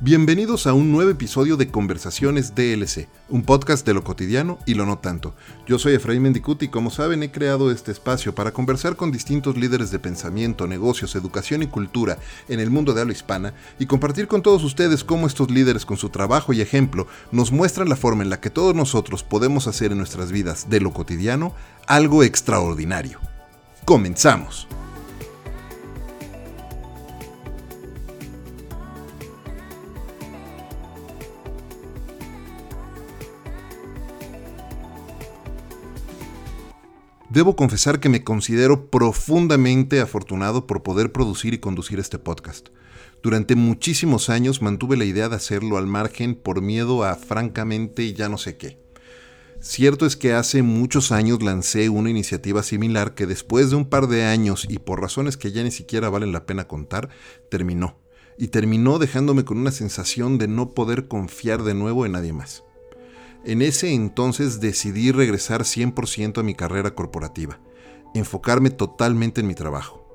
Bienvenidos a un nuevo episodio de Conversaciones DLC, un podcast de lo cotidiano y lo no tanto. Yo soy Efraín Mendicuti y como saben he creado este espacio para conversar con distintos líderes de pensamiento, negocios, educación y cultura en el mundo de habla hispana y compartir con todos ustedes cómo estos líderes con su trabajo y ejemplo nos muestran la forma en la que todos nosotros podemos hacer en nuestras vidas de lo cotidiano algo extraordinario. Comenzamos. Debo confesar que me considero profundamente afortunado por poder producir y conducir este podcast. Durante muchísimos años mantuve la idea de hacerlo al margen por miedo a francamente ya no sé qué. Cierto es que hace muchos años lancé una iniciativa similar que después de un par de años y por razones que ya ni siquiera valen la pena contar, terminó. Y terminó dejándome con una sensación de no poder confiar de nuevo en nadie más. En ese entonces decidí regresar 100% a mi carrera corporativa, enfocarme totalmente en mi trabajo.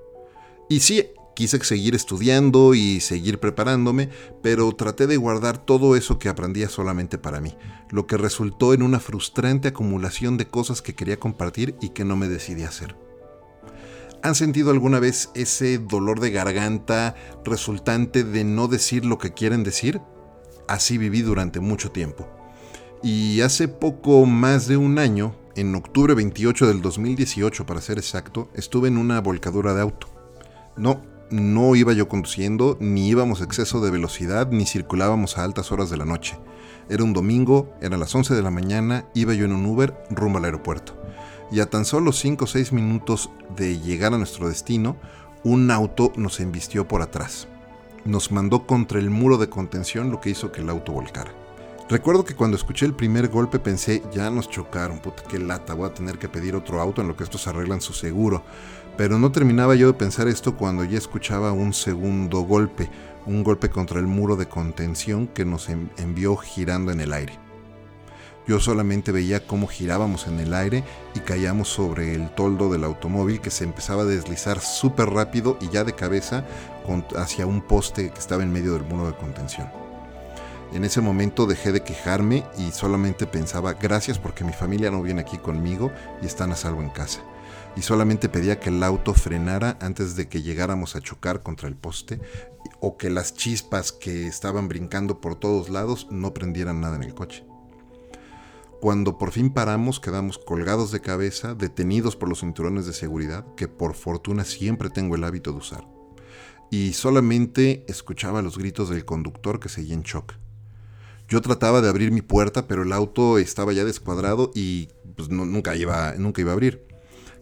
Y sí, quise seguir estudiando y seguir preparándome, pero traté de guardar todo eso que aprendía solamente para mí, lo que resultó en una frustrante acumulación de cosas que quería compartir y que no me decidí hacer. ¿Han sentido alguna vez ese dolor de garganta resultante de no decir lo que quieren decir? Así viví durante mucho tiempo. Y hace poco más de un año, en octubre 28 del 2018 para ser exacto, estuve en una volcadura de auto. No, no iba yo conduciendo, ni íbamos a exceso de velocidad, ni circulábamos a altas horas de la noche. Era un domingo, eran las 11 de la mañana, iba yo en un Uber rumbo al aeropuerto. Y a tan solo 5 o 6 minutos de llegar a nuestro destino, un auto nos embistió por atrás. Nos mandó contra el muro de contención, lo que hizo que el auto volcara. Recuerdo que cuando escuché el primer golpe pensé, ya nos chocaron, puta, qué lata, voy a tener que pedir otro auto en lo que estos arreglan su seguro. Pero no terminaba yo de pensar esto cuando ya escuchaba un segundo golpe, un golpe contra el muro de contención que nos envió girando en el aire. Yo solamente veía cómo girábamos en el aire y caíamos sobre el toldo del automóvil que se empezaba a deslizar súper rápido y ya de cabeza hacia un poste que estaba en medio del muro de contención. En ese momento dejé de quejarme y solamente pensaba gracias porque mi familia no viene aquí conmigo y están a salvo en casa. Y solamente pedía que el auto frenara antes de que llegáramos a chocar contra el poste o que las chispas que estaban brincando por todos lados no prendieran nada en el coche. Cuando por fin paramos quedamos colgados de cabeza, detenidos por los cinturones de seguridad, que por fortuna siempre tengo el hábito de usar. Y solamente escuchaba los gritos del conductor que seguía en shock. Yo trataba de abrir mi puerta, pero el auto estaba ya descuadrado y pues, nunca, iba, nunca iba a abrir.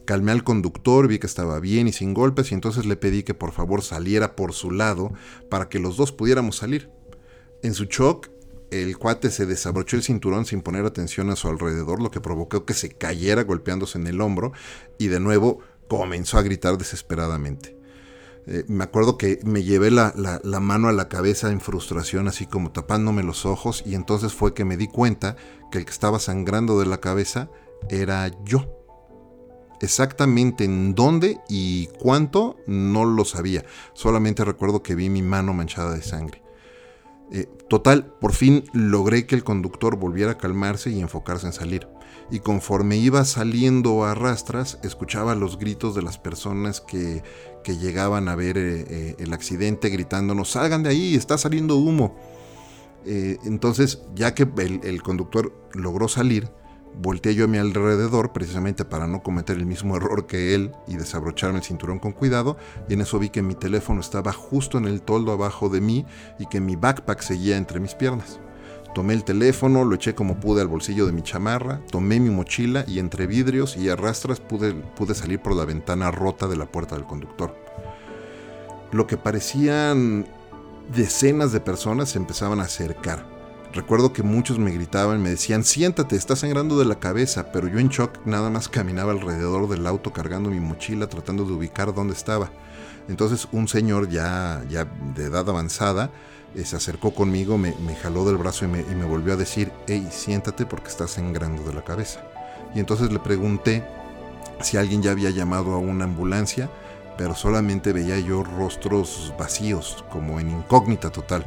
Calmé al conductor, vi que estaba bien y sin golpes y entonces le pedí que por favor saliera por su lado para que los dos pudiéramos salir. En su shock, el cuate se desabrochó el cinturón sin poner atención a su alrededor, lo que provocó que se cayera golpeándose en el hombro y de nuevo comenzó a gritar desesperadamente. Eh, me acuerdo que me llevé la, mano a la cabeza en frustración, así como tapándome los ojos, y entonces fue que me di cuenta que el que estaba sangrando de la cabeza era yo. Exactamente en dónde y cuánto no lo sabía, solamente recuerdo que vi mi mano manchada de sangre. Eh, total, por fin logré que el conductor volviera a calmarse y enfocarse en salir. Y conforme iba saliendo a rastras, escuchaba los gritos de las personas que, llegaban a ver eh, eh, el accidente gritándonos, salgan de ahí, está saliendo humo. entonces, ya que el conductor logró salir, Volteé yo a mi alrededor precisamente para no cometer el mismo error que él y desabrocharme el cinturón con cuidado y en eso vi que mi teléfono estaba justo en el toldo abajo de mí y que mi backpack seguía entre mis piernas. Tomé el teléfono, lo eché como pude al bolsillo de mi chamarra, tomé mi mochila y entre vidrios y arrastras pude, pude salir por la ventana rota de la puerta del conductor. Lo que parecían decenas de personas se empezaban a acercar Recuerdo que muchos me gritaban, me decían, siéntate, estás sangrando de la cabeza, pero yo en shock nada más caminaba alrededor del auto cargando mi mochila tratando de ubicar dónde estaba. Entonces un señor ya, ya de edad avanzada eh, se acercó conmigo, me, jaló del brazo y me, volvió a decir, hey, siéntate porque estás sangrando de la cabeza. Y entonces le pregunté si alguien ya había llamado a una ambulancia, pero solamente veía yo rostros vacíos, como en incógnita total.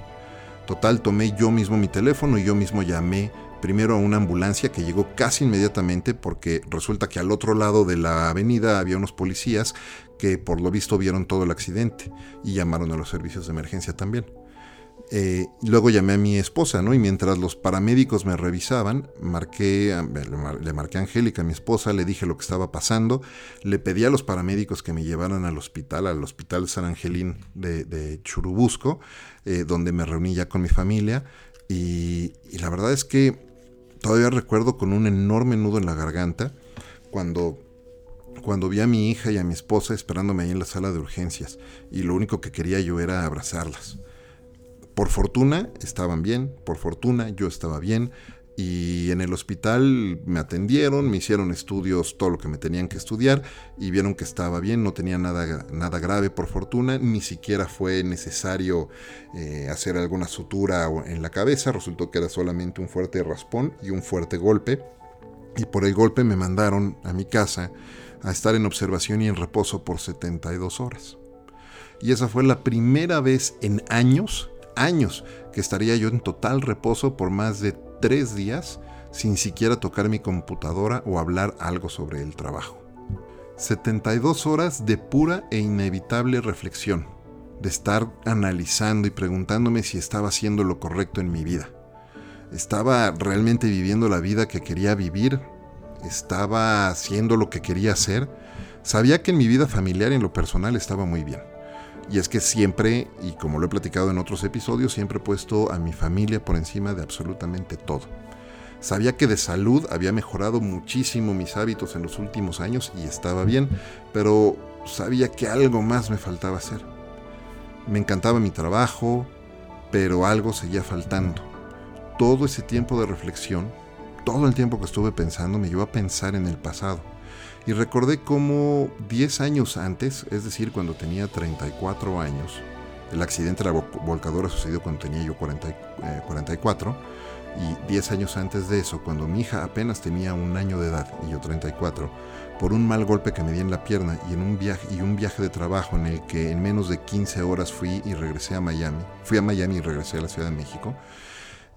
Total, tomé yo mismo mi teléfono y yo mismo llamé primero a una ambulancia que llegó casi inmediatamente porque resulta que al otro lado de la avenida había unos policías que por lo visto vieron todo el accidente y llamaron a los servicios de emergencia también. Eh, luego llamé a mi esposa, ¿no? Y mientras los paramédicos me revisaban, marqué, le marqué a Angélica, mi esposa, le dije lo que estaba pasando, le pedí a los paramédicos que me llevaran al hospital, al hospital San Angelín de, Churubusco, eh, donde me reuní ya con mi familia. Y, y la verdad es que todavía recuerdo con un enorme nudo en la garganta cuando cuando vi a mi hija y a mi esposa esperándome ahí en la sala de urgencias y lo único que quería yo era abrazarlas. Por fortuna estaban bien, por fortuna yo estaba bien y en el hospital me atendieron, me hicieron estudios, todo lo que me tenían que estudiar y vieron que estaba bien, no tenía nada, nada grave por fortuna, ni siquiera fue necesario eh, hacer alguna sutura en la cabeza, resultó que era solamente un fuerte raspón y un fuerte golpe y por el golpe me mandaron a mi casa a estar en observación y en reposo por 72 horas. Y esa fue la primera vez en años años que estaría yo en total reposo por más de tres días sin siquiera tocar mi computadora o hablar algo sobre el trabajo. 72 horas de pura e inevitable reflexión, de estar analizando y preguntándome si estaba haciendo lo correcto en mi vida. ¿Estaba realmente viviendo la vida que quería vivir? ¿Estaba haciendo lo que quería hacer? Sabía que en mi vida familiar y en lo personal estaba muy bien. Y es que siempre, y como lo he platicado en otros episodios, siempre he puesto a mi familia por encima de absolutamente todo. Sabía que de salud había mejorado muchísimo mis hábitos en los últimos años y estaba bien, pero sabía que algo más me faltaba hacer. Me encantaba mi trabajo, pero algo seguía faltando. Todo ese tiempo de reflexión, todo el tiempo que estuve pensando, me llevó a pensar en el pasado y recordé cómo 10 años antes, es decir, cuando tenía 34 años, el accidente de la volcadora sucedió cuando tenía yo 44, eh, y 10 años antes de eso, cuando mi hija apenas tenía un año de edad y yo 34, por un mal golpe que me di en la pierna y en un viaje y un viaje de trabajo en el que en menos de 15 horas fui y regresé a Miami, fui a Miami y regresé a la Ciudad de México,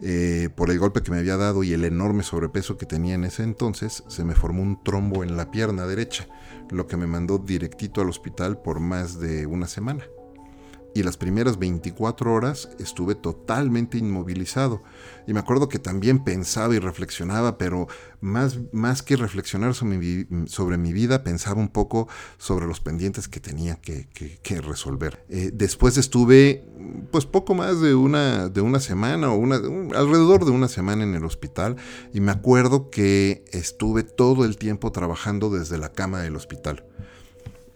eh, por el golpe que me había dado y el enorme sobrepeso que tenía en ese entonces, se me formó un trombo en la pierna derecha, lo que me mandó directito al hospital por más de una semana y las primeras 24 horas estuve totalmente inmovilizado. Y me acuerdo que también pensaba y reflexionaba, pero más, más que reflexionar sobre mi, sobre mi, vida, pensaba un poco sobre los pendientes que tenía que, resolver. Eh, después estuve pues poco más de una, de una semana o una, alrededor de una semana en el hospital y me acuerdo que estuve todo el tiempo trabajando desde la cama del hospital.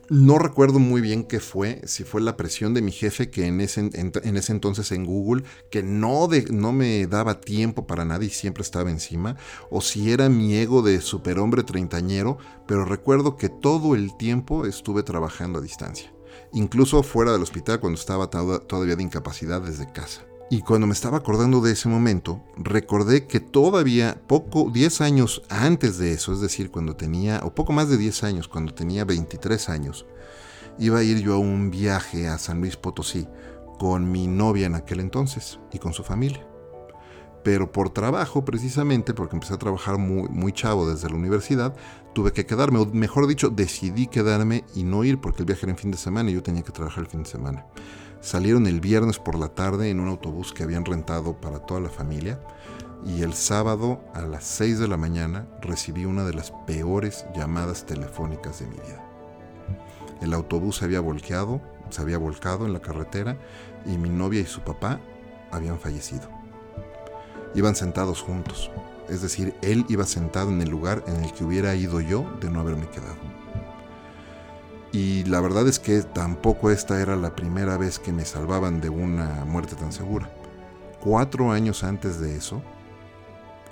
No recuerdo muy bien qué fue, si fue la presión de mi jefe que en ese, en, ese entonces en Google, que no, no me daba tiempo para nada y siempre estaba encima, o si era mi ego de superhombre treintañero, pero recuerdo que todo el tiempo estuve trabajando a distancia, incluso fuera del hospital cuando estaba todavía de incapacidad desde casa. Y cuando me estaba acordando de ese momento, recordé que todavía poco, 10 años antes de eso, es decir, cuando tenía, o poco más de 10 años, cuando tenía 23 años, iba a ir yo a un viaje a San Luis Potosí con mi novia en aquel entonces y con su familia. Pero por trabajo, precisamente, porque empecé a trabajar muy, chavo desde la universidad, tuve que quedarme, o mejor dicho, decidí quedarme y no ir porque el viaje era en fin de semana y yo tenía que trabajar el fin de semana. Salieron el viernes por la tarde en un autobús que habían rentado para toda la familia y el sábado a las 6 de la mañana recibí una de las peores llamadas telefónicas de mi vida. El autobús se había volteado, se había volcado en la carretera y mi novia y su papá habían fallecido. Iban sentados juntos, es decir, él iba sentado en el lugar en el que hubiera ido yo de no haberme quedado. Y la verdad es que tampoco esta era la primera vez que me salvaban de una muerte tan segura. Cuatro años antes de eso,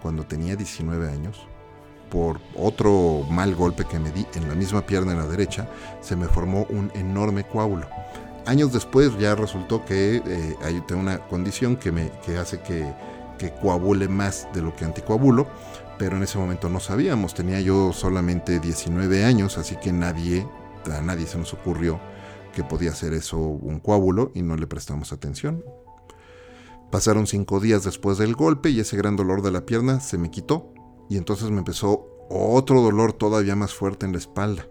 cuando tenía 19 años, por otro mal golpe que me di en la misma pierna en la derecha, se me formó un enorme coágulo. Años después ya resultó que eh, hay una condición que, me, que hace que, que coagule más de lo que anticoagulo, pero en ese momento no sabíamos, tenía yo solamente 19 años, así que nadie a nadie se nos ocurrió que podía ser eso un coágulo y no le prestamos atención. Pasaron cinco días después del golpe y ese gran dolor de la pierna se me quitó y entonces me empezó otro dolor todavía más fuerte en la espalda,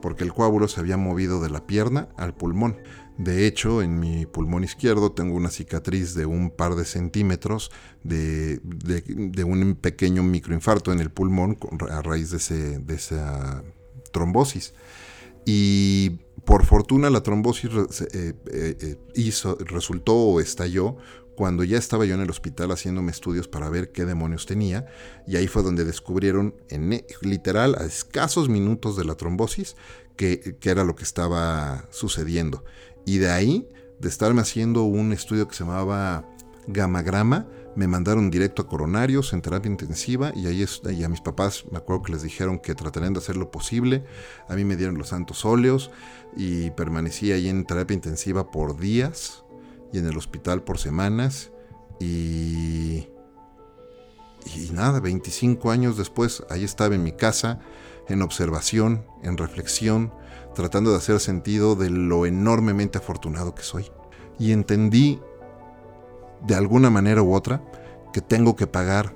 porque el coágulo se había movido de la pierna al pulmón. De hecho, en mi pulmón izquierdo tengo una cicatriz de un par de centímetros de, un pequeño microinfarto en el pulmón a raíz de, de esa trombosis. Y por fortuna la trombosis eh, eh, eh, hizo, resultó o estalló cuando ya estaba yo en el hospital haciéndome estudios para ver qué demonios tenía, y ahí fue donde descubrieron, en, e, literal, a escasos minutos de la trombosis, que, que, era lo que estaba sucediendo. Y de ahí, de estarme haciendo un estudio que se llamaba gamagrama, me mandaron directo a coronarios en terapia intensiva y ahí a mis papás me acuerdo que les dijeron que tratarían de hacer lo posible. A mí me dieron los santos óleos y permanecí ahí en terapia intensiva por días y en el hospital por semanas y y nada, 25 años después ahí estaba en mi casa en observación, en reflexión, tratando de hacer sentido de lo enormemente afortunado que soy. Y entendí de alguna manera u otra que tengo que pagar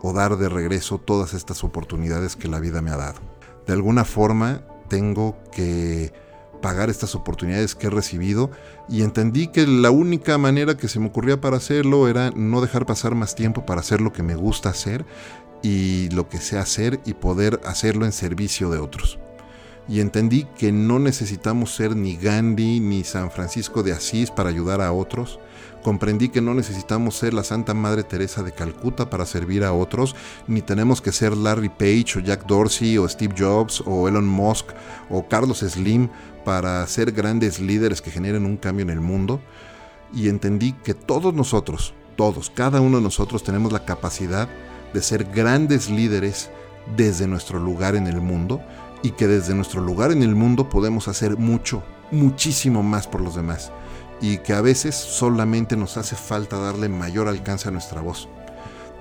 o dar de regreso todas estas oportunidades que la vida me ha dado. De alguna forma tengo que pagar estas oportunidades que he recibido y entendí que la única manera que se me ocurría para hacerlo era no dejar pasar más tiempo para hacer lo que me gusta hacer y lo que sé hacer y poder hacerlo en servicio de otros y entendí que no necesitamos ser ni Gandhi ni San Francisco de Asís para ayudar a otros. Comprendí que no necesitamos ser la Santa Madre Teresa de Calcuta para servir a otros, ni tenemos que ser Larry Page o Jack Dorsey o Steve Jobs o Elon Musk o Carlos Slim para ser grandes líderes que generen un cambio en el mundo. Y entendí que todos nosotros, todos, cada uno de nosotros tenemos la capacidad de ser grandes líderes desde nuestro lugar en el mundo y que desde nuestro lugar en el mundo podemos hacer mucho, muchísimo más por los demás y que a veces solamente nos hace falta darle mayor alcance a nuestra voz,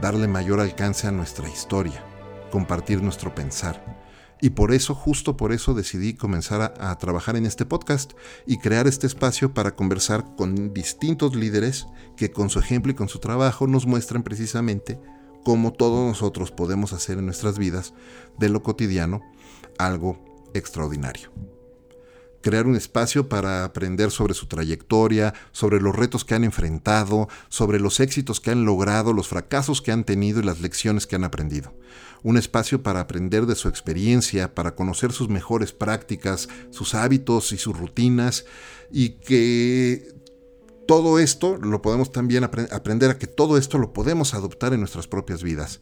darle mayor alcance a nuestra historia, compartir nuestro pensar. Y por eso, justo por eso decidí comenzar a, trabajar en este podcast y crear este espacio para conversar con distintos líderes que con su ejemplo y con su trabajo nos muestran precisamente cómo todos nosotros podemos hacer en nuestras vidas de lo cotidiano algo extraordinario. Crear un espacio para aprender sobre su trayectoria, sobre los retos que han enfrentado, sobre los éxitos que han logrado, los fracasos que han tenido y las lecciones que han aprendido. Un espacio para aprender de su experiencia, para conocer sus mejores prácticas, sus hábitos y sus rutinas y que todo esto lo podemos también aprender a que todo esto lo podemos adoptar en nuestras propias vidas.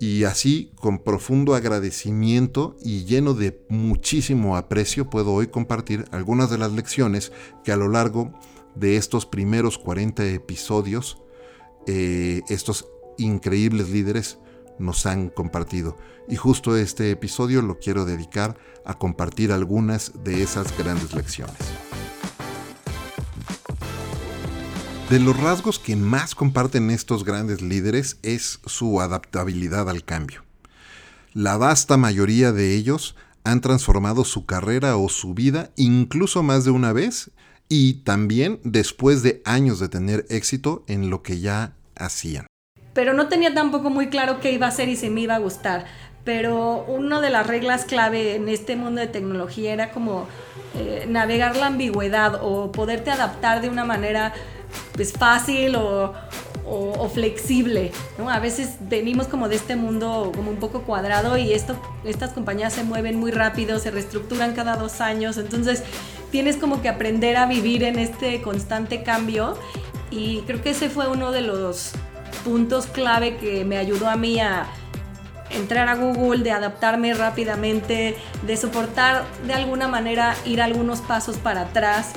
Y así, con profundo agradecimiento y lleno de muchísimo aprecio, puedo hoy compartir algunas de las lecciones que a lo largo de estos primeros 40 episodios, eh, estos increíbles líderes nos han compartido. Y justo este episodio lo quiero dedicar a compartir algunas de esas grandes lecciones. De los rasgos que más comparten estos grandes líderes es su adaptabilidad al cambio. La vasta mayoría de ellos han transformado su carrera o su vida incluso más de una vez y también después de años de tener éxito en lo que ya hacían. Pero no tenía tampoco muy claro qué iba a hacer y si me iba a gustar. Pero una de las reglas clave en este mundo de tecnología era como eh, navegar la ambigüedad o poderte adaptar de una manera pues, fácil o, flexible, ¿no? A veces venimos como de este mundo como un poco cuadrado y esto, estas compañías se mueven muy rápido, se reestructuran cada dos años, entonces tienes como que aprender a vivir en este constante cambio y creo que ese fue uno de los puntos clave que me ayudó a mí a entrar a Google, de adaptarme rápidamente, de soportar de alguna manera ir algunos pasos para atrás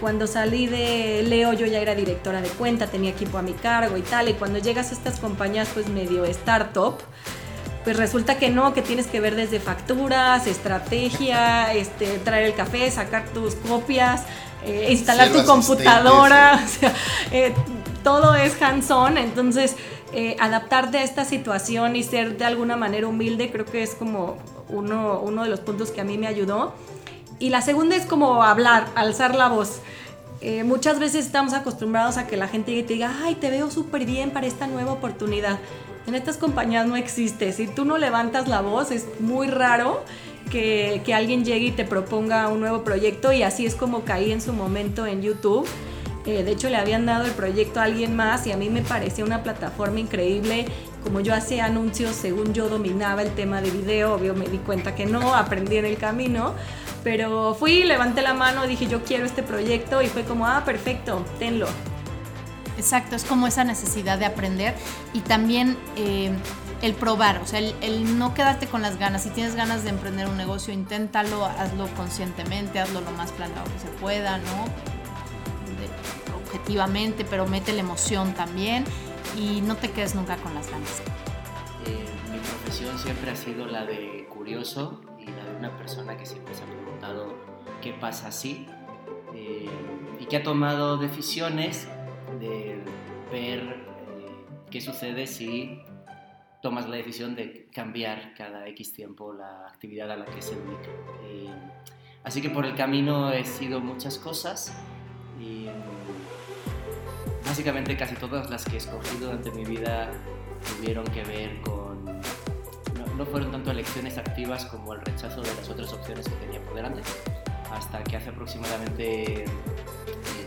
cuando salí de Leo yo ya era directora de cuenta, tenía equipo a mi cargo y tal, y cuando llegas a estas compañías pues medio startup, pues resulta que no, que tienes que ver desde facturas, estrategia, este, traer el café, sacar tus copias, eh, instalar tu computadora, eh, todo es hands-on, entonces eh, adaptarte a esta situación y ser de alguna manera humilde creo que es como uno, uno de los puntos que a mí me ayudó. Y la segunda es como hablar, alzar la voz. eh, muchas veces estamos acostumbrados a que la gente te diga, ay, te veo súper bien para esta nueva oportunidad. En estas compañías no existe. Si tú no levantas la voz, es muy raro que, que, alguien llegue y te proponga un nuevo proyecto y así es como caí en su momento en YouTube. Eh, de hecho, le habían dado el proyecto a alguien más y a mí me parecía una plataforma increíble. Como yo hacía anuncios, según yo dominaba el tema de video, obvio me di cuenta que no, aprendí en el camino. Pero fui, levanté la mano, dije yo quiero este proyecto y fue como, ah, perfecto, tenlo. Exacto, es como esa necesidad de aprender y también eh, el probar, o sea, el, no quedarte con las ganas. Si tienes ganas de emprender un negocio, inténtalo, hazlo conscientemente, hazlo lo más planeado que se pueda, ¿no? objetivamente, pero mete la emoción también y no te quedes nunca con las ganas. Eh, mi profesión siempre ha sido la de curioso y la de una persona que siempre se ha preguntado qué pasa así eh, y que ha tomado decisiones de ver eh, qué sucede si tomas la decisión de cambiar cada X tiempo la actividad a la que se dedica. así que por el camino he sido muchas cosas y básicamente casi todas las que he escogido durante mi vida tuvieron que ver con... No, fueron tanto elecciones activas como el rechazo de las otras opciones que tenía por delante. Hasta que hace aproximadamente eh,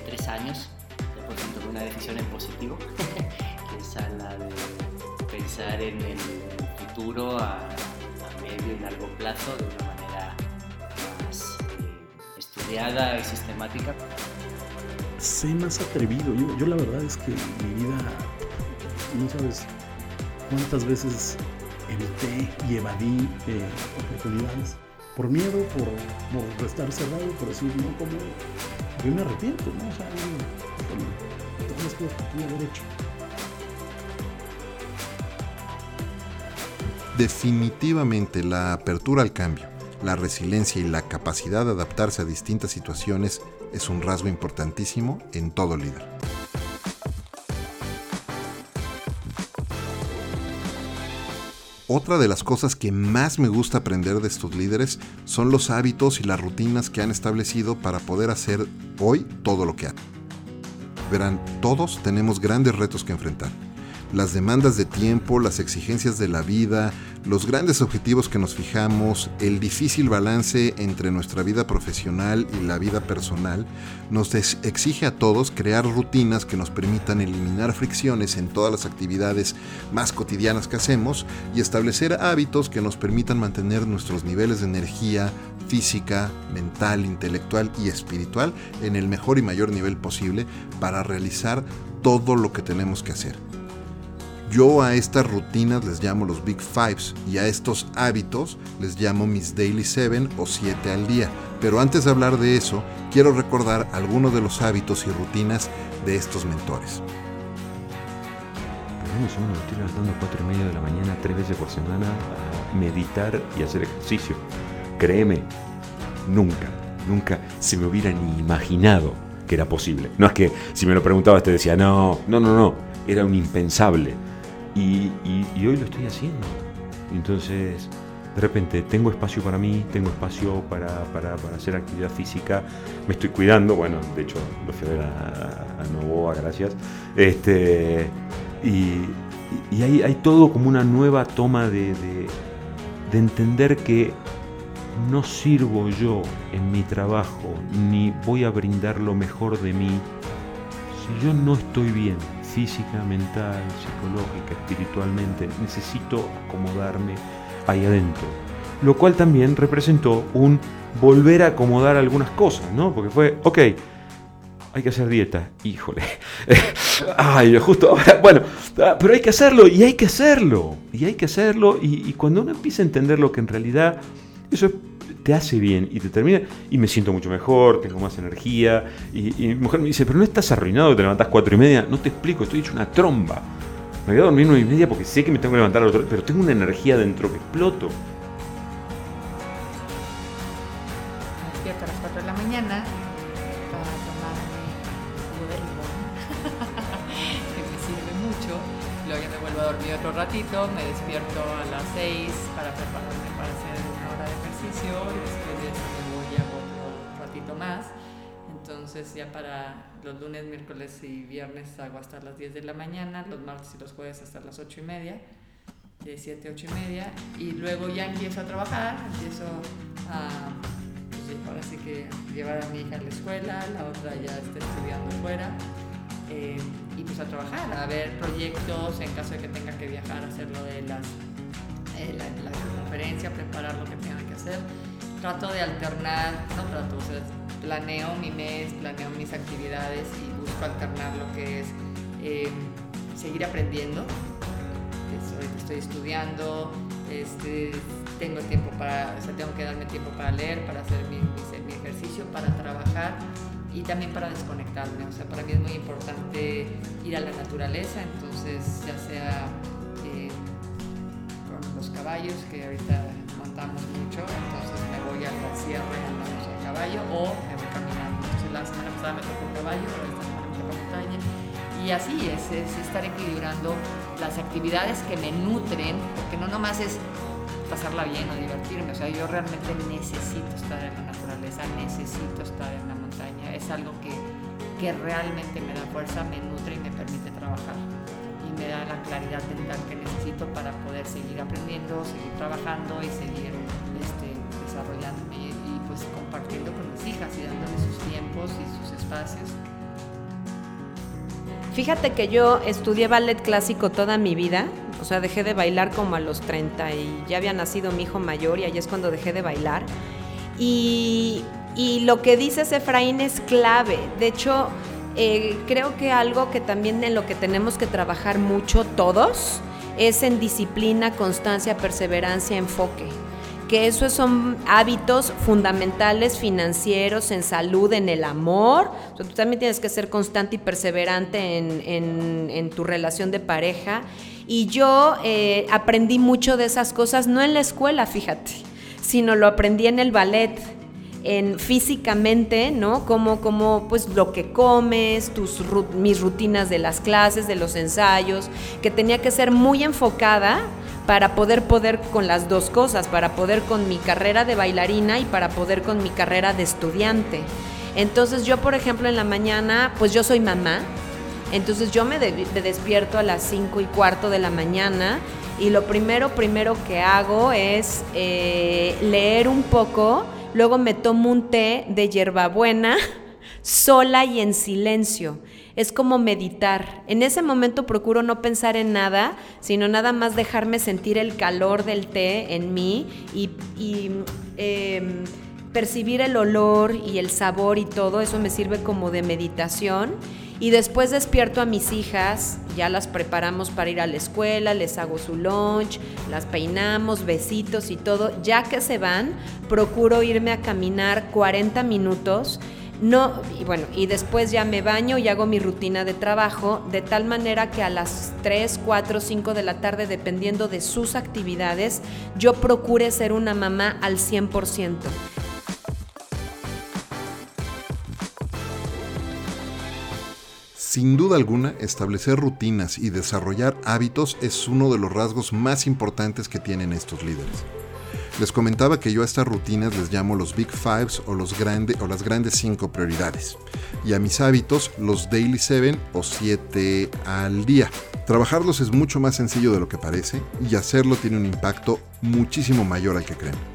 tres años, después tomé una decisión en positivo, que es la de pensar en el futuro a, medio y largo plazo de una manera más eh, estudiada y sistemática sé más atrevido. Yo, la verdad es que mi vida, no sabes cuántas veces evité y evadí eh, oportunidades. Por miedo, por, por, estar cerrado, por decir, no, como yo me arrepiento, ¿no? O sea, todas las cosas que pude haber hecho. Definitivamente la apertura al cambio, la resiliencia y la capacidad de adaptarse a distintas situaciones es un rasgo importantísimo en todo líder. Otra de las cosas que más me gusta aprender de estos líderes son los hábitos y las rutinas que han establecido para poder hacer hoy todo lo que hacen. Verán, todos tenemos grandes retos que enfrentar las demandas de tiempo, las exigencias de la vida, los grandes objetivos que nos fijamos, el difícil balance entre nuestra vida profesional y la vida personal, nos exige a todos crear rutinas que nos permitan eliminar fricciones en todas las actividades más cotidianas que hacemos y establecer hábitos que nos permitan mantener nuestros niveles de energía física, mental, intelectual y espiritual en el mejor y mayor nivel posible para realizar todo lo que tenemos que hacer. Yo a estas rutinas les llamo los Big Fives y a estos hábitos les llamo mis Daily Seven o 7 al día. Pero antes de hablar de eso, quiero recordar algunos de los hábitos y rutinas de estos mentores. Por lo me estoy levantando a 4 y media de la mañana tres veces por semana a meditar y hacer ejercicio. Créeme, nunca, nunca se me hubiera ni imaginado que era posible. No es que si me lo preguntabas te decía, no, no, no, no, era un impensable y, hoy lo estoy haciendo. Entonces, de repente tengo espacio para mí, tengo espacio para, hacer actividad física, me estoy cuidando, bueno, de hecho lo fui a ver a, Novoa, gracias. Este, y, hay, todo como una nueva toma de, de entender que no sirvo yo en mi trabajo, ni voy a brindar lo mejor de mí, si yo no estoy bien física, mental, psicológica, espiritualmente, necesito acomodarme ahí adentro. Lo cual también representó un volver a acomodar algunas cosas, ¿no? Porque fue, ok, hay que hacer dieta, híjole. Ay, justo ahora, bueno, ah, pero hay que hacerlo y hay que hacerlo, y hay que hacerlo, y, y cuando uno empieza a entender lo que en realidad, eso es te hace bien y te termina y me siento mucho mejor, tengo más energía. Y, mi mujer me dice, pero no estás arruinado, te levantas cuatro y media. No te explico, estoy hecho una tromba. Me voy a dormir nueve y media porque sé que me tengo que levantar otro, pero tengo una energía dentro que exploto. Me despierto a las 4 de la mañana para tomarme jugo de que me sirve mucho. Luego ya me vuelvo a dormir otro ratito, me despierto a las 6 para prepararme para hacer y después de eso me voy otro ratito más. Entonces ya para los lunes, miércoles y viernes hago hasta las 10 de la mañana, los martes y los jueves hasta las 8 y media, de 7 a 8 y media. Y luego ya empiezo a trabajar, empiezo a, pues, ahora sí que llevar a mi hija a la escuela, la otra ya está estudiando fuera. eh, y pues a trabajar, a ver proyectos en caso de que tenga que viajar a hacer lo de las, eh, la, la conferencia, preparar lo que tenga que hacer. Trato de alternar, no trato, o sea, planeo mi mes, planeo mis actividades y busco alternar lo que es eh, seguir aprendiendo. Estoy, estudiando, este, tengo tiempo para, o sea, tengo que darme tiempo para leer, para hacer mi, mi- ejercicio, para trabajar y también para desconectarme. O sea, para mí es muy importante ir a la naturaleza, entonces ya sea caballos, que ahorita montamos mucho, entonces me voy a la sierra y andamos caballo o me voy caminando. Entonces la semana pasada me tocó caballo, ahora esta semana me tocó montaña. Y así es, es estar equilibrando las actividades que me nutren, porque no nomás es pasarla bien o divertirme, o sea, yo realmente necesito estar en la naturaleza, necesito estar en la montaña, es algo que, que realmente me da fuerza, me nutre y me permite trabajar da la claridad mental que necesito para poder seguir aprendiendo, seguir trabajando y seguir este, desarrollándome y, pues compartiendo con mis hijas y dándole sus tiempos y sus espacios. Fíjate que yo estudié ballet clásico toda mi vida, o sea, dejé de bailar como a los 30 y ya había nacido mi hijo mayor y ahí es cuando dejé de bailar. Y, y lo que dices, Efraín, es clave. De hecho, eh, creo que algo que también en lo que tenemos que trabajar mucho todos es en disciplina, constancia, perseverancia, enfoque que esos son hábitos fundamentales financieros, en salud, en el amor. O sea, tú también tienes que ser constante y perseverante en, en- en tu relación de pareja. Y yo eh, aprendí mucho de esas cosas, no en la escuela, fíjate, sino lo aprendí en el ballet en físicamente, ¿no? Como, como pues lo que comes, tus, mis rutinas de las clases, de los ensayos, que tenía que ser muy enfocada para poder poder con las dos cosas, para poder con mi carrera de bailarina y para poder con mi carrera de estudiante. Entonces yo, por ejemplo, en la mañana, pues yo soy mamá, entonces yo me, de- despierto a las 5 y cuarto de la mañana y lo primero, primero que hago es eh, leer un poco, luego me tomo un té de hierbabuena sola y en silencio. Es como meditar. En ese momento procuro no pensar en nada, sino nada más dejarme sentir el calor del té en mí y, em, percibir el olor y el sabor y todo. Eso me sirve como de meditación. Y después despierto a mis hijas, ya las preparamos para ir a la escuela, les hago su lunch, las peinamos, besitos y todo. Ya que se van, procuro irme a caminar 40 minutos. No, y bueno, y después ya me baño y hago mi rutina de trabajo, de tal manera que a las 3, 4, 5 de la tarde, dependiendo de sus actividades, yo procure ser una mamá al 100%. Sin duda alguna, establecer rutinas y desarrollar hábitos es uno de los rasgos más importantes que tienen estos líderes. Les comentaba que yo a estas rutinas les llamo los Big Fives o, los o las grandes 5 prioridades. Y a mis hábitos los Daily 7 o 7 al día. Trabajarlos es mucho más sencillo de lo que parece y hacerlo tiene un impacto muchísimo mayor al que creen.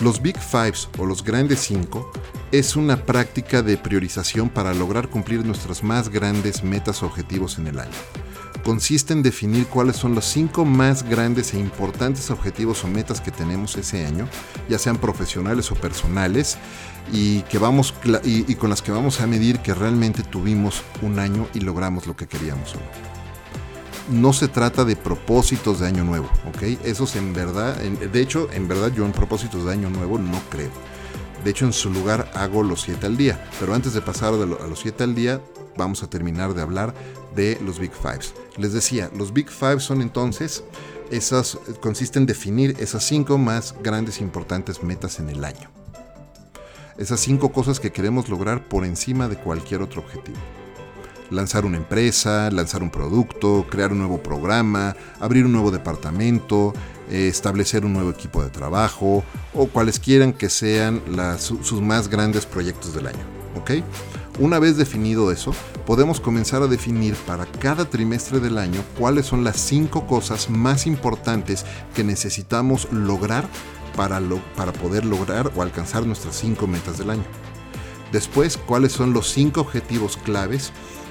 Los Big Fives o los grandes 5 es una práctica de priorización para lograr cumplir nuestras más grandes metas o objetivos en el año. Consiste en definir cuáles son los 5 más grandes e importantes objetivos o metas que tenemos ese año, ya sean profesionales o personales, y, que vamos, y con las que vamos a medir que realmente tuvimos un año y logramos lo que queríamos o no no se trata de propósitos de año nuevo, ¿ok? Esos en verdad, de hecho, en verdad yo en propósitos de año nuevo no creo. De hecho, en su lugar hago los 7 al día. Pero antes de pasar a los 7 al día, vamos a terminar de hablar de los Big Fives. Les decía, los Big Fives son entonces, esas, consiste en definir esas 5 más grandes e importantes metas en el año. Esas 5 cosas que queremos lograr por encima de cualquier otro objetivo lanzar una empresa, lanzar un producto, crear un nuevo programa, abrir un nuevo departamento, eh, establecer un nuevo equipo de trabajo o cuales quieran que sean sus más grandes proyectos del año. ¿ok? Una vez definido eso, podemos comenzar a definir para cada trimestre del año cuáles son las cinco cosas más importantes que necesitamos lograr para, para poder lograr o alcanzar nuestras cinco metas del año. Después, cuáles son los cinco objetivos claves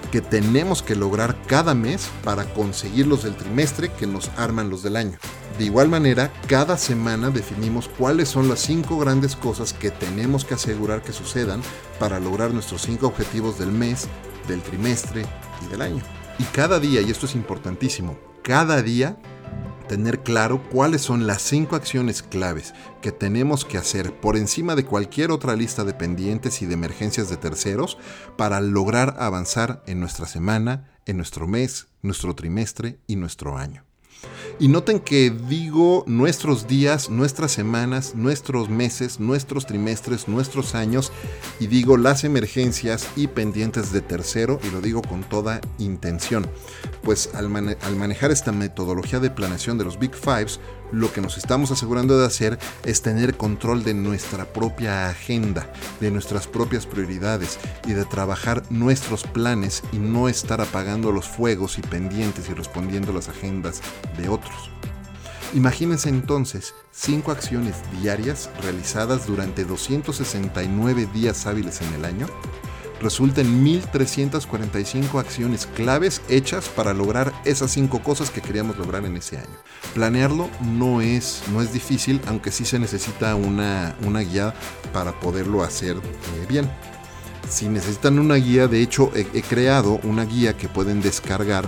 que tenemos que lograr cada mes para conseguir los del trimestre que nos arman los del año. De igual manera, cada semana definimos cuáles son las cinco grandes cosas que tenemos que asegurar que sucedan para lograr nuestros cinco objetivos del mes, del trimestre y del año. Y cada día, y esto es importantísimo, cada día tener claro cuáles son las cinco acciones claves que tenemos que hacer por encima de cualquier otra lista de pendientes y de emergencias de terceros para lograr avanzar en nuestra semana, en nuestro mes, nuestro trimestre y nuestro año. Y noten que digo nuestros días, nuestras semanas, nuestros meses, nuestros trimestres, nuestros años, y digo las emergencias y pendientes de tercero, y lo digo con toda intención. Pues al, manejar esta metodología de planeación de los Big Fives, lo que nos estamos asegurando de hacer es tener control de nuestra propia agenda, de nuestras propias prioridades y de trabajar nuestros planes y no estar apagando los fuegos y pendientes y respondiendo las agendas de otros. Imagínense entonces cinco acciones diarias realizadas durante 269 días hábiles en el año resulta en 1345 acciones claves hechas para lograr esas cinco cosas que queríamos lograr en ese año. Planearlo no es, no es difícil, aunque sí se necesita una, una guía para poderlo hacer eh, bien. Si necesitan una guía, de hecho he, creado una guía que pueden descargar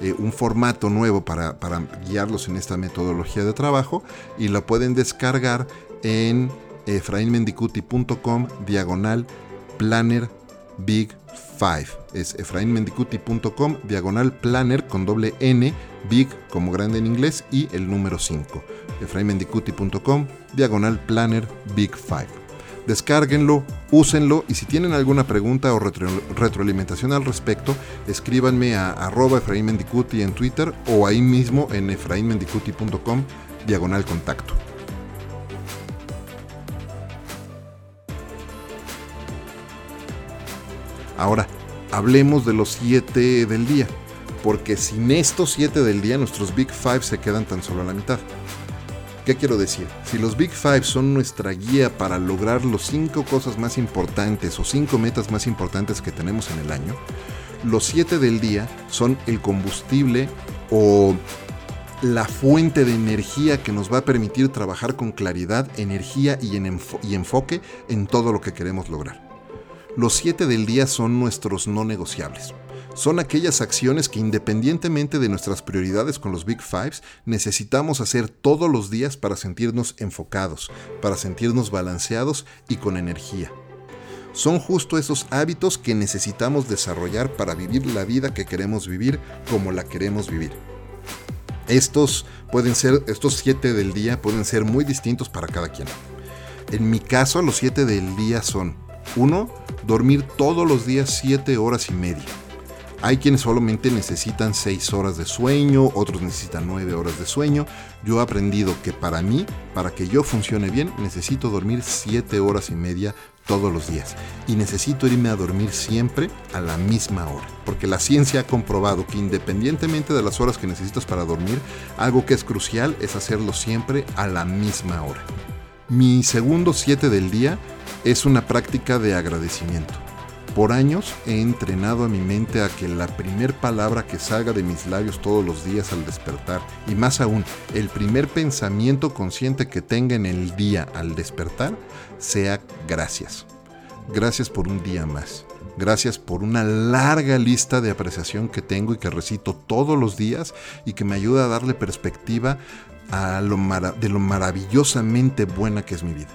eh, un formato nuevo para, para, guiarlos en esta metodología de trabajo y la pueden descargar en efrainmendicuti.com diagonal planner Big Five. Es efrainmendicuti.com, diagonal planner con doble N, Big como grande en inglés y el número 5. efrainmendicuti.com, diagonal planner Big Five. Descárguenlo, úsenlo y si tienen alguna pregunta o retroalimentación al respecto, escríbanme a arroba efrainmendicuti en Twitter o ahí mismo en efrainmendicuti.com, diagonal contacto. Ahora, hablemos de los 7 del día, porque sin estos 7 del día nuestros Big Five se quedan tan solo a la mitad. ¿Qué quiero decir? Si los Big Five son nuestra guía para lograr los 5 cosas más importantes o 5 metas más importantes que tenemos en el año, los 7 del día son el combustible o la fuente de energía que nos va a permitir trabajar con claridad, energía y, y enfoque en todo lo que queremos lograr. Los siete del día son nuestros no negociables. Son aquellas acciones que independientemente de nuestras prioridades con los Big Fives, necesitamos hacer todos los días para sentirnos enfocados, para sentirnos balanceados y con energía. Son justo esos hábitos que necesitamos desarrollar para vivir la vida que queremos vivir como la queremos vivir. Estos pueden ser, estos siete del día pueden ser muy distintos para cada quien. En mi caso, los siete del día son 1. Dormir todos los días 7 horas y media. Hay quienes solamente necesitan 6 horas de sueño, otros necesitan 9 horas de sueño. Yo he aprendido que para mí, para que yo funcione bien, necesito dormir 7 horas y media todos los días. Y necesito irme a dormir siempre a la misma hora. Porque la ciencia ha comprobado que independientemente de las horas que necesitas para dormir, algo que es crucial es hacerlo siempre a la misma hora. Mi segundo 7 del día es una práctica de agradecimiento. Por años he entrenado a mi mente a que la primer palabra que salga de mis labios todos los días al despertar, y más aún, el primer pensamiento consciente que tenga en el día al despertar, sea gracias. Gracias por un día más. Gracias por una larga lista de apreciación que tengo y que recito todos los días y que me ayuda a darle perspectiva a lo de lo maravillosamente buena que es mi vida.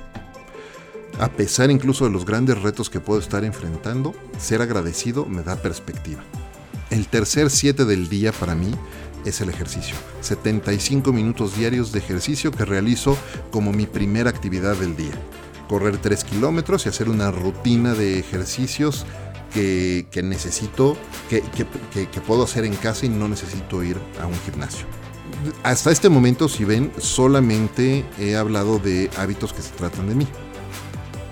A pesar incluso de los grandes retos que puedo estar enfrentando, ser agradecido me da perspectiva. El tercer 7 del día para mí es el ejercicio. 75 minutos diarios de ejercicio que realizo como mi primera actividad del día. Correr 3 kilómetros y hacer una rutina de ejercicios que, necesito, que, que puedo hacer en casa y no necesito ir a un gimnasio. Hasta este momento, si ven, solamente he hablado de hábitos que se tratan de mí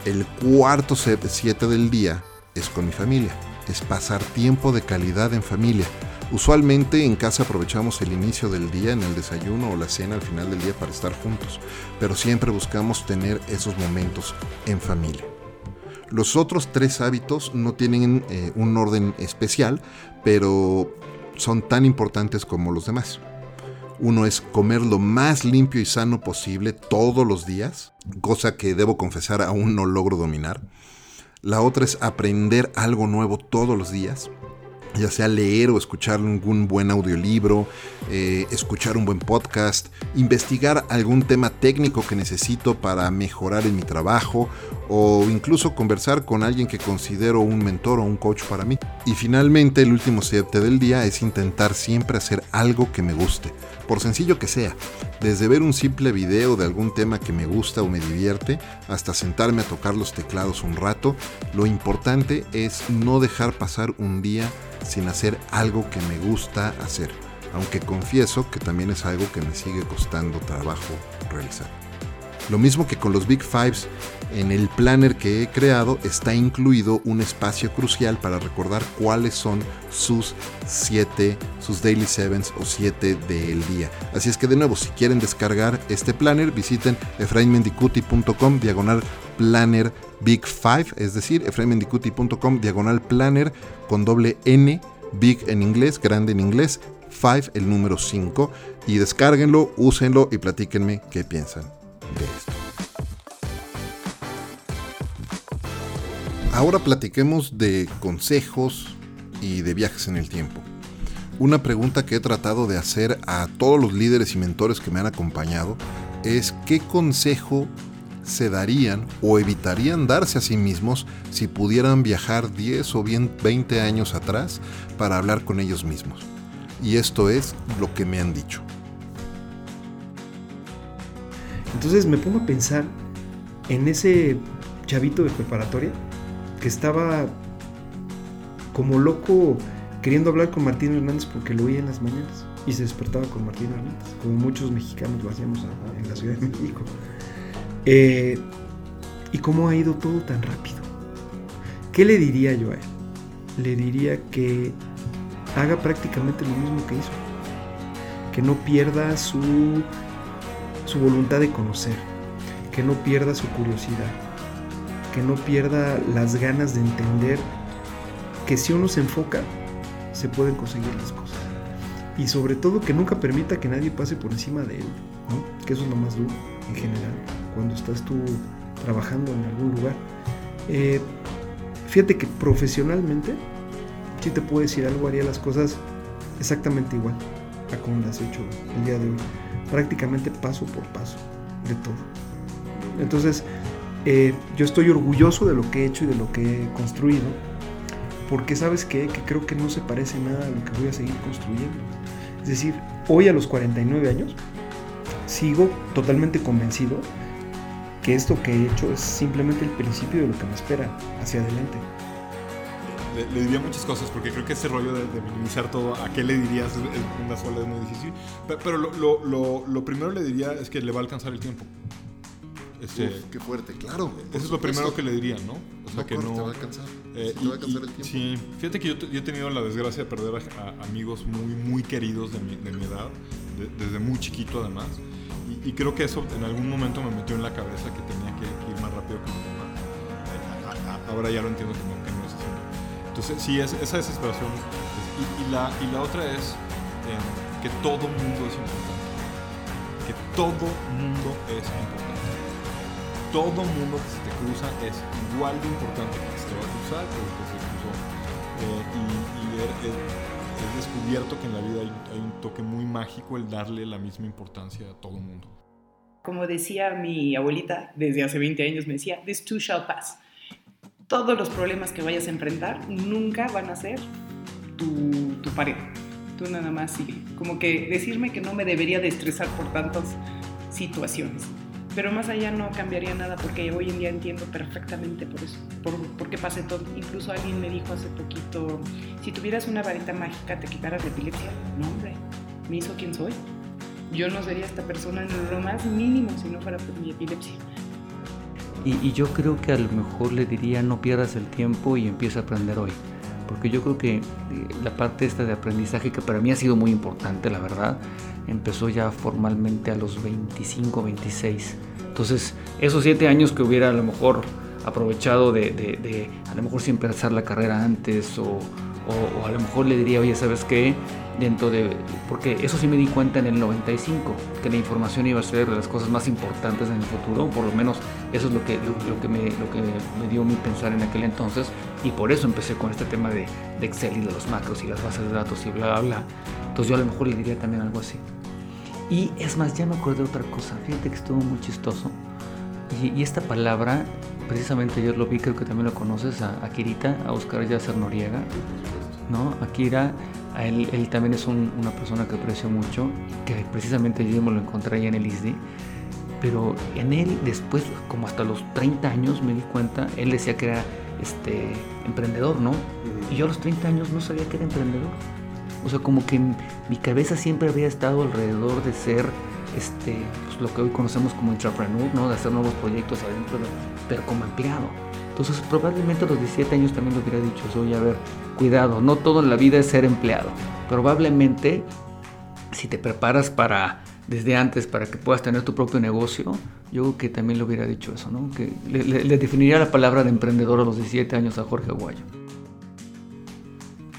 el cuarto 7 del día es con mi familia, es pasar tiempo de calidad en familia. Usualmente en casa aprovechamos el inicio del día en el desayuno o la cena al final del día para estar juntos, pero siempre buscamos tener esos momentos en familia. Los otros tres hábitos no tienen eh, un orden especial, pero son tan importantes como los demás. Uno es comer lo más limpio y sano posible todos los días, cosa que debo confesar aún no logro dominar. La otra es aprender algo nuevo todos los días ya sea leer o escuchar algún buen audiolibro, eh, escuchar un buen podcast, investigar algún tema técnico que necesito para mejorar en mi trabajo o incluso conversar con alguien que considero un mentor o un coach para mí. Y finalmente el último siete del día es intentar siempre hacer algo que me guste, por sencillo que sea, desde ver un simple video de algún tema que me gusta o me divierte, hasta sentarme a tocar los teclados un rato, lo importante es no dejar pasar un día sin hacer algo que me gusta hacer, aunque confieso que también es algo que me sigue costando trabajo realizar. Lo mismo que con los Big Fives, en el planner que he creado está incluido un espacio crucial para recordar cuáles son sus 7, sus Daily Sevens o 7 del día. Así es que de nuevo, si quieren descargar este planner, visiten efrainmendicuti.com diagonal planner Big Five, es decir, efrainmendicuti.com diagonal planner con doble N, Big en inglés, grande en inglés, Five el número 5, y descárguenlo, úsenlo y platíquenme qué piensan de esto. Ahora platiquemos de consejos y de viajes en el tiempo. Una pregunta que he tratado de hacer a todos los líderes y mentores que me han acompañado es qué consejo se darían o evitarían darse a sí mismos si pudieran viajar 10 o bien 20 años atrás para hablar con ellos mismos. Y esto es lo que me han dicho. Entonces me pongo a pensar en ese chavito de preparatoria que estaba como loco queriendo hablar con Martín Hernández porque lo oía en las mañanas y se despertaba con Martín Hernández, como muchos mexicanos lo hacíamos en la Ciudad de México. Eh, ¿Y cómo ha ido todo tan rápido? ¿Qué le diría yo a él? Le diría que haga prácticamente lo mismo que hizo. Que no pierda su, su voluntad de conocer. Que no pierda su curiosidad. Que no pierda las ganas de entender que si uno se enfoca, se pueden conseguir las cosas. Y sobre todo que nunca permita que nadie pase por encima de él. Que eso es lo más duro en general cuando estás tú trabajando en algún lugar. Eh, fíjate que profesionalmente, si te puedo decir algo, haría las cosas exactamente igual a como las he hecho el día de hoy. Prácticamente paso por paso de todo. Entonces, eh, yo estoy orgulloso de lo que he hecho y de lo que he construido, porque sabes qué? que creo que no se parece nada a lo que voy a seguir construyendo. Es decir, hoy a los 49 años, sigo totalmente convencido que esto que he hecho es simplemente el principio de lo que me espera hacia adelante. Le, diría muchas cosas porque creo que ese rollo de, minimizar todo, ¿a qué le dirías? En una sola es muy difícil. Pero lo, lo, lo, primero le diría es que le va a alcanzar el tiempo. Este, qué fuerte, claro. Eso es lo primero que le diría, ¿no? O sea, que no. Te va a alcanzar. Eh, te va a alcanzar el tiempo. Sí, fíjate que yo, yo, he tenido la desgracia de perder a, amigos muy, muy queridos de mi, de mi edad, desde muy chiquito además y, creo que eso en algún momento me metió en la cabeza que tenía que, ir más rápido que mi mamá. Eh, ahora ya lo entiendo que no, no es así. Entonces, sí, es, esa desesperación. y, la, y la otra es em, que todo mundo es importante. Que todo mundo es importante. Todo mundo que se te cruza es igual de importante que se te va a cruzar que que se cruzó. Eh, y, y he descubierto que en la vida hay, un toque muy mágico el darle la misma importancia a todo el mundo. Como decía mi abuelita desde hace 20 años, me decía, this too shall pass. Todos los problemas que vayas a enfrentar nunca van a ser tu, tu pared. Tú nada más sigue. Como que decirme que no me debería de estresar por tantas situaciones. Pero más allá no cambiaría nada porque hoy en día entiendo perfectamente por eso, por, qué pasé todo. Incluso alguien me dijo hace poquito, si tuvieras una varita mágica te quitaras la epilepsia. No, hombre, me hizo quien soy. Yo no sería esta persona en lo más mínimo si no fuera por mi epilepsia. Y yo creo que a lo mejor le diría no pierdas el tiempo y empieza a aprender hoy. Porque yo creo que eh, la parte esta de aprendizaje, que para mí ha sido muy importante, la verdad, empezó ya formalmente a los 25, 26. Entonces, esos siete años que hubiera a lo mejor aprovechado de, de, de a lo mejor siempre empezar la carrera antes o, o, o, a lo mejor le diría, oye, ¿sabes qué? Dentro de, porque eso sí me di cuenta en el 95, que la información iba a ser de las cosas más importantes en el futuro, por lo menos eso es lo que, lo, que, me, lo que me dio mi pensar en aquel entonces, y por eso empecé con este tema de, de Excel y de los macros y las bases de datos y bla, bla, bla. Entonces yo a lo mejor le diría también algo así. Y es más, ya me acordé de otra cosa, fíjate que estuvo muy chistoso. Y, y esta palabra precisamente ayer lo vi, creo que también lo conoces, a, a a Oscar Yasser Noriega, ¿no? Akira, a él, él también es un, una persona que aprecio mucho, que precisamente yo me lo encontré ahí en el ISDI, pero en él después, como hasta los 30 años me di cuenta, él decía que era este, emprendedor, ¿no? Y yo a los 30 años no sabía que era emprendedor. O sea, como que mi cabeza siempre había estado alrededor de ser este, pues, lo que hoy conocemos como entrepreneur, ¿no? De hacer nuevos proyectos adentro, de, pero como empleado. Entonces, probablemente a los 17 años también lo hubiera dicho, oye, a ver, no todo en la vida es ser empleado. Probablemente, si te preparas para, desde antes, para que puedas tener tu propio negocio, yo que también le hubiera dicho eso, ¿no? Que le definiría la palabra de emprendedor a los 17 años a Jorge Aguayo.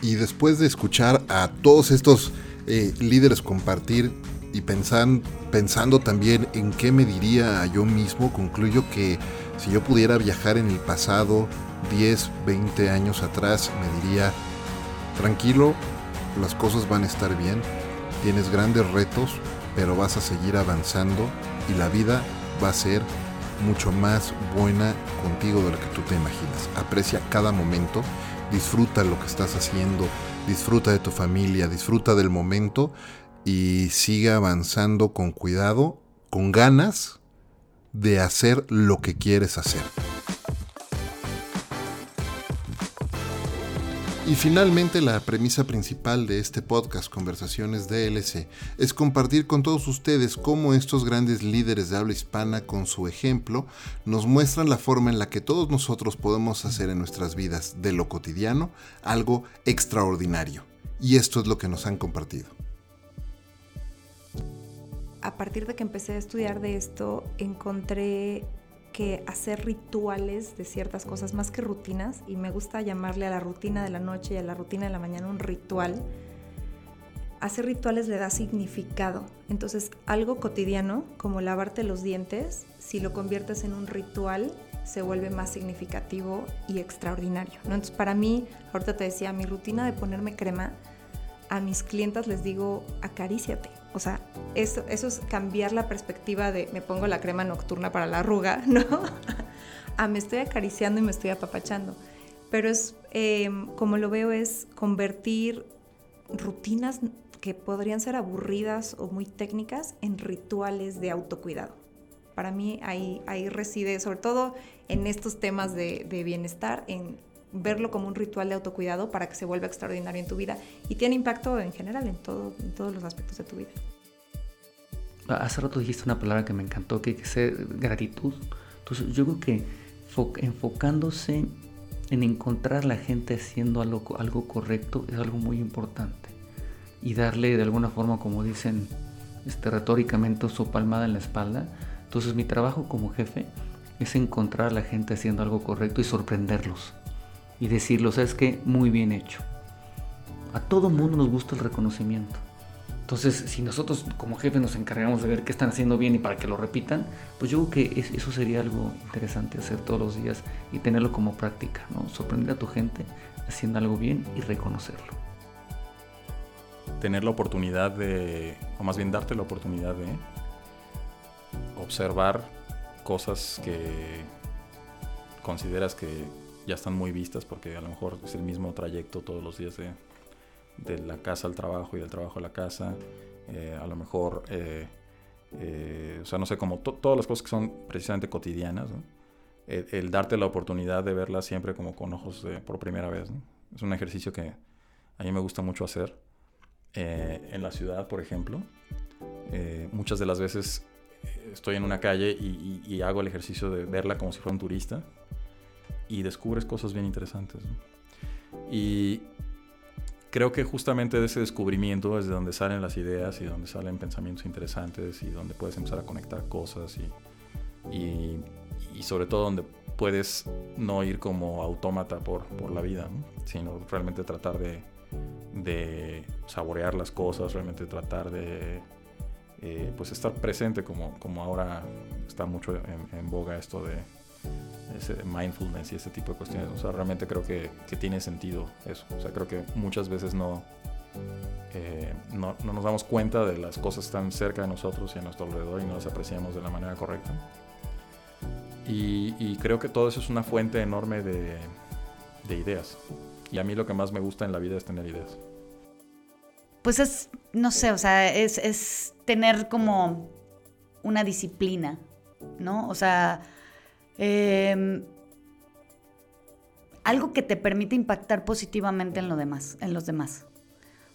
Y después de escuchar a todos estos eh, líderes compartir y pensan, pensando también en qué me diría yo mismo, concluyo que si yo pudiera viajar en el pasado 10, 20 años atrás, me diría, tranquilo, las cosas van a estar bien, tienes grandes retos, pero vas a seguir avanzando y la vida va a ser mucho más buena contigo de lo que tú te imaginas. Aprecia cada momento, disfruta lo que estás haciendo, disfruta de tu familia, disfruta del momento y sigue avanzando con cuidado, con ganas de hacer lo que quieres hacer. Y finalmente la premisa principal de este podcast Conversaciones DLC es compartir con todos ustedes cómo estos grandes líderes de habla hispana con su ejemplo nos muestran la forma en la que todos nosotros podemos hacer en nuestras vidas de lo cotidiano algo extraordinario. Y esto es lo que nos han compartido. A partir de que empecé a estudiar de esto, encontré que hacer rituales de ciertas cosas más que rutinas, y me gusta llamarle a la rutina de la noche y a la rutina de la mañana un ritual, hacer rituales le da significado. Entonces, algo cotidiano, como lavarte los dientes, si lo conviertes en un ritual, se vuelve más significativo y extraordinario. ¿no? Entonces, para mí, ahorita te decía, mi rutina de ponerme crema, a mis clientas les digo, acaríciate. O sea, eso, es cambiar la perspectiva de me pongo la crema nocturna para la arruga, ¿no? a me estoy acariciando y me estoy apapachando. Pero es, eh, como lo veo, es convertir rutinas que podrían ser aburridas o muy técnicas en rituales de autocuidado. Para mí ahí, ahí reside, sobre todo en estos temas de, de bienestar, en verlo como un ritual de autocuidado para que se vuelva extraordinario en tu vida y tiene impacto en general en, todo, en todos los aspectos de tu vida. Hace rato dijiste una palabra que me encantó, que es gratitud. Entonces yo creo que enfocándose en encontrar a la gente haciendo algo, algo correcto es algo muy importante. Y darle de alguna forma, como dicen este, retóricamente, su palmada en la espalda. Entonces mi trabajo como jefe es encontrar a la gente haciendo algo correcto y sorprenderlos y decirlo, ¿sabes qué? Muy bien hecho. A todo mundo nos gusta el reconocimiento. Entonces, si nosotros como jefe nos encargamos de ver qué están haciendo bien y para que lo repitan, pues yo creo que eso sería algo interesante hacer todos los días y tenerlo como práctica, ¿no? Sorprender a tu gente haciendo algo bien y reconocerlo. Tener la oportunidad de, o más bien darte la oportunidad de observar cosas que consideras que ya están muy vistas porque a lo mejor es el mismo trayecto todos los días de, de la casa al trabajo y del trabajo a la casa. Eh, a lo mejor, eh, eh, o sea, no sé, como todas las cosas que son precisamente cotidianas, ¿no? el, el, darte la oportunidad de verlas siempre como con ojos de, por primera vez. ¿no? Es un ejercicio que a mí me gusta mucho hacer. en la ciudad, por ejemplo, muchas de las veces estoy en una calle y, y, hago el ejercicio de verla como si fuera un turista y descubres cosas bien interesantes. Y creo que justamente de ese descubrimiento es de donde salen las ideas y donde salen pensamientos interesantes y donde puedes empezar a conectar cosas y, y, sobre todo donde puedes no ir como autómata por, por la vida, sino realmente tratar de, de, saborear las cosas, realmente tratar de eh, pues estar presente como, como ahora está mucho en boga esto de ese mindfulness y ese tipo de cuestiones. O sea, realmente creo que, que tiene sentido eso. O sea, creo que muchas veces no, eh, no, no, nos damos cuenta de las cosas que están cerca de nosotros y a nuestro alrededor y no las apreciamos de la manera correcta. Y, y creo que todo eso es una fuente enorme de, de ideas. Y a mí lo que más me gusta en la vida es tener ideas. Pues es, no sé, o sea, es, es tener como una disciplina, ¿no? O sea, Em, algo que te permite impactar positivamente en, lo demás, en los demás.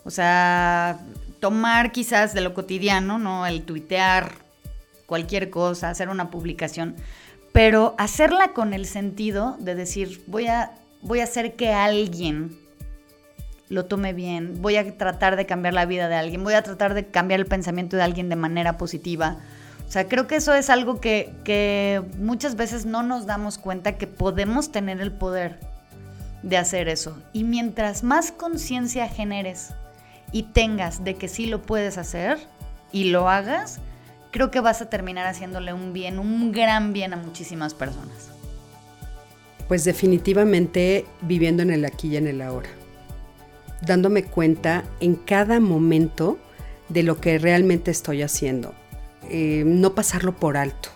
O sea, tomar quizás de lo cotidiano, ¿no? El tuitear cualquier cosa, hacer una publicación, pero hacerla con el sentido de decir, voy a, voy a hacer que alguien lo tome bien, voy a tratar de cambiar la vida de alguien, voy a tratar de cambiar el pensamiento de alguien de manera positiva o sea, creo que eso es algo que, muchas veces no nos damos cuenta que podemos tener el poder de hacer eso. Y mientras más conciencia generes y tengas de que sí lo puedes hacer y lo hagas, creo que vas a terminar haciéndole un bien, un gran bien a muchísimas personas. Pues definitivamente viviendo en el aquí y en el ahora, dándome cuenta en cada momento de lo que realmente estoy haciendo eh, no pasarlo por alto,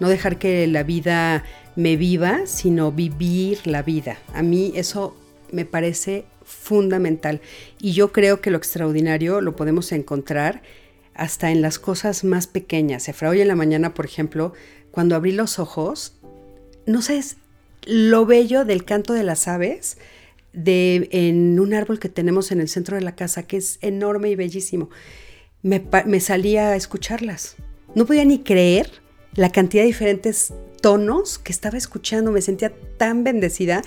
no dejar que la vida me viva, sino vivir la vida. A mí eso me parece fundamental y yo creo que lo extraordinario lo podemos encontrar hasta en las cosas más pequeñas. Efra, hoy en la mañana, por ejemplo, cuando abrí los ojos, no sé, lo bello del canto de las aves de, en un árbol que tenemos en el centro de la casa, que es enorme y bellísimo me, salía a escucharlas. No podía ni creer la cantidad de diferentes tonos que estaba escuchando, me sentía tan bendecida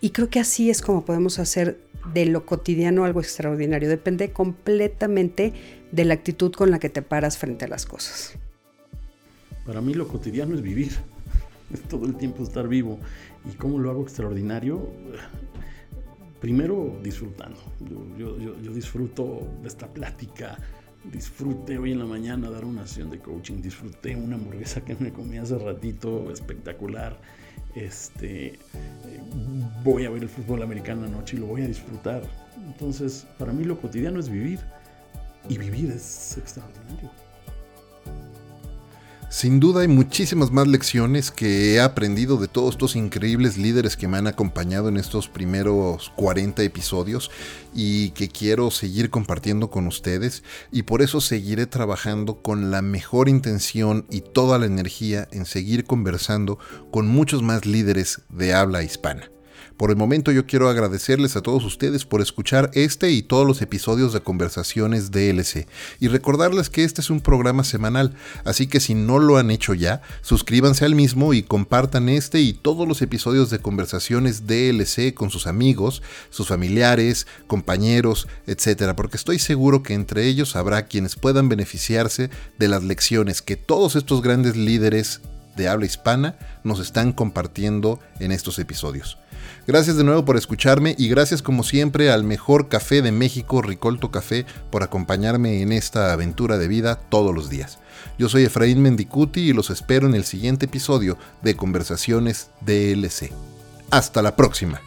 y creo que así es como podemos hacer de lo cotidiano algo extraordinario. Depende completamente de la actitud con la que te paras frente a las cosas. Para mí lo cotidiano es vivir, es todo el tiempo estar vivo. ¿Y cómo lo hago extraordinario? Primero disfrutando. Yo, yo disfruto de esta plática, disfruté hoy en la mañana dar una sesión de coaching, disfruté una hamburguesa que me comí hace ratito, espectacular. Este, eh, voy a ver el fútbol americano anoche y lo voy a disfrutar. Entonces, para mí lo cotidiano es vivir y vivir es extraordinario. Sin duda hay muchísimas más lecciones que he aprendido de todos estos increíbles líderes que me han acompañado en estos primeros 40 episodios y que quiero seguir compartiendo con ustedes y por eso seguiré trabajando con la mejor intención y toda la energía en seguir conversando con muchos más líderes de habla hispana. Por el momento yo quiero agradecerles a todos ustedes por escuchar este y todos los episodios de Conversaciones DLC y recordarles que este es un programa semanal, así que si no lo han hecho ya, suscríbanse al mismo y compartan este y todos los episodios de Conversaciones DLC con sus amigos, sus familiares, compañeros, etc. Porque estoy seguro que entre ellos habrá quienes puedan beneficiarse de las lecciones que todos estos grandes líderes de habla hispana nos están compartiendo en estos episodios. Gracias de nuevo por escucharme y gracias como siempre al mejor café de México, Ricolto Café, por acompañarme en esta aventura de vida todos los días. Yo soy Efraín Mendicuti y los espero en el siguiente episodio de Conversaciones DLC. Hasta la próxima.